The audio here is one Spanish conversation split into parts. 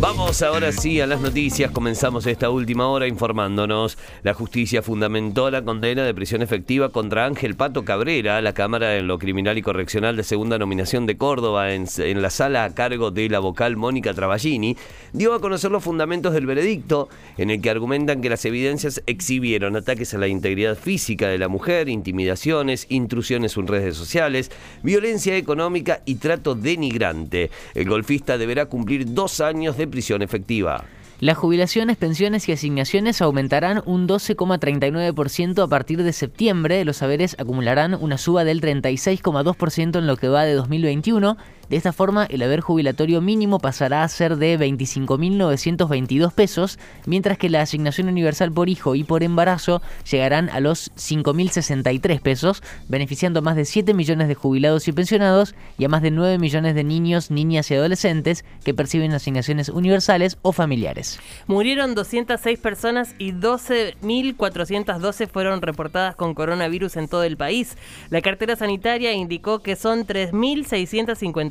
Vamos ahora sí a las noticias. Comenzamos esta última hora informándonos. La justicia fundamentó la condena de prisión efectiva contra Ángel Pato Cabrera. La Cámara en lo Criminal y Correccional de Segunda Nominación de Córdoba, en, la sala a cargo de la vocal Mónica Travaglini, dio a conocer los fundamentos del veredicto, en el que argumentan que las evidencias exhibieron ataques a la integridad física de la mujer, intimidaciones, intrusiones en redes sociales, violencia económica y trato denigrante. El golfista deberá cumplir dos años de prisión efectiva. Las jubilaciones, pensiones y asignaciones aumentarán un 12,39% a partir de septiembre. Los saberes acumularán una suba del 36,2% en lo que va de 2021. De esta forma, el haber jubilatorio mínimo pasará a ser de 25.922 pesos, mientras que la asignación universal por hijo y por embarazo llegarán a los 5.063 pesos, beneficiando a más de 7 millones de jubilados y pensionados y a más de 9 millones de niños, niñas y adolescentes que perciben asignaciones universales o familiares. Murieron 206 personas y 12.412 fueron reportadas con coronavirus en todo el país. La cartera sanitaria indicó que son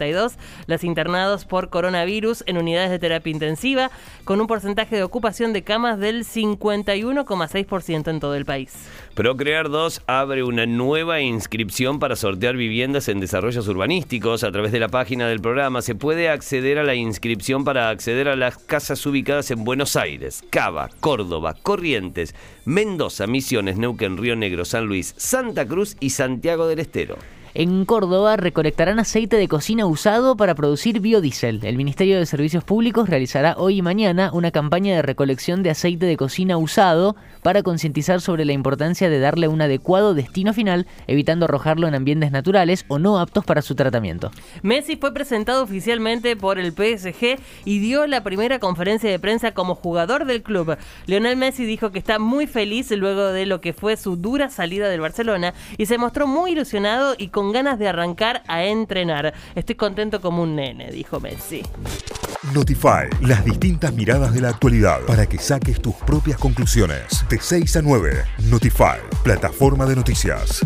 3.652 las internados por coronavirus en unidades de terapia intensiva, con un porcentaje de ocupación de camas del 51,6% en todo el país. Procrear 2 abre una nueva inscripción para sortear viviendas en desarrollos urbanísticos. A través de la página del programa se puede acceder a la inscripción para acceder a las casas ubicadas en Buenos Aires, Cava, Córdoba, Corrientes, Mendoza, Misiones, Neuquén, Río Negro, San Luis, Santa Cruz y Santiago del Estero. En Córdoba recolectarán aceite de cocina usado para producir biodiesel. El Ministerio de Servicios Públicos realizará hoy y mañana una campaña de recolección de aceite de cocina usado para concientizar sobre la importancia de darle un adecuado destino final, evitando arrojarlo en ambientes naturales o no aptos para su tratamiento. Messi fue presentado oficialmente por el PSG y dio la primera conferencia de prensa como jugador del club. Lionel Messi dijo que está muy feliz luego de lo que fue su dura salida del Barcelona y se mostró muy ilusionado y con ganas de arrancar a entrenar. Estoy contento como un nene, dijo Messi. Notify, las distintas miradas de la actualidad para que saques tus propias conclusiones. De 6 a 9, Notify, plataforma de noticias.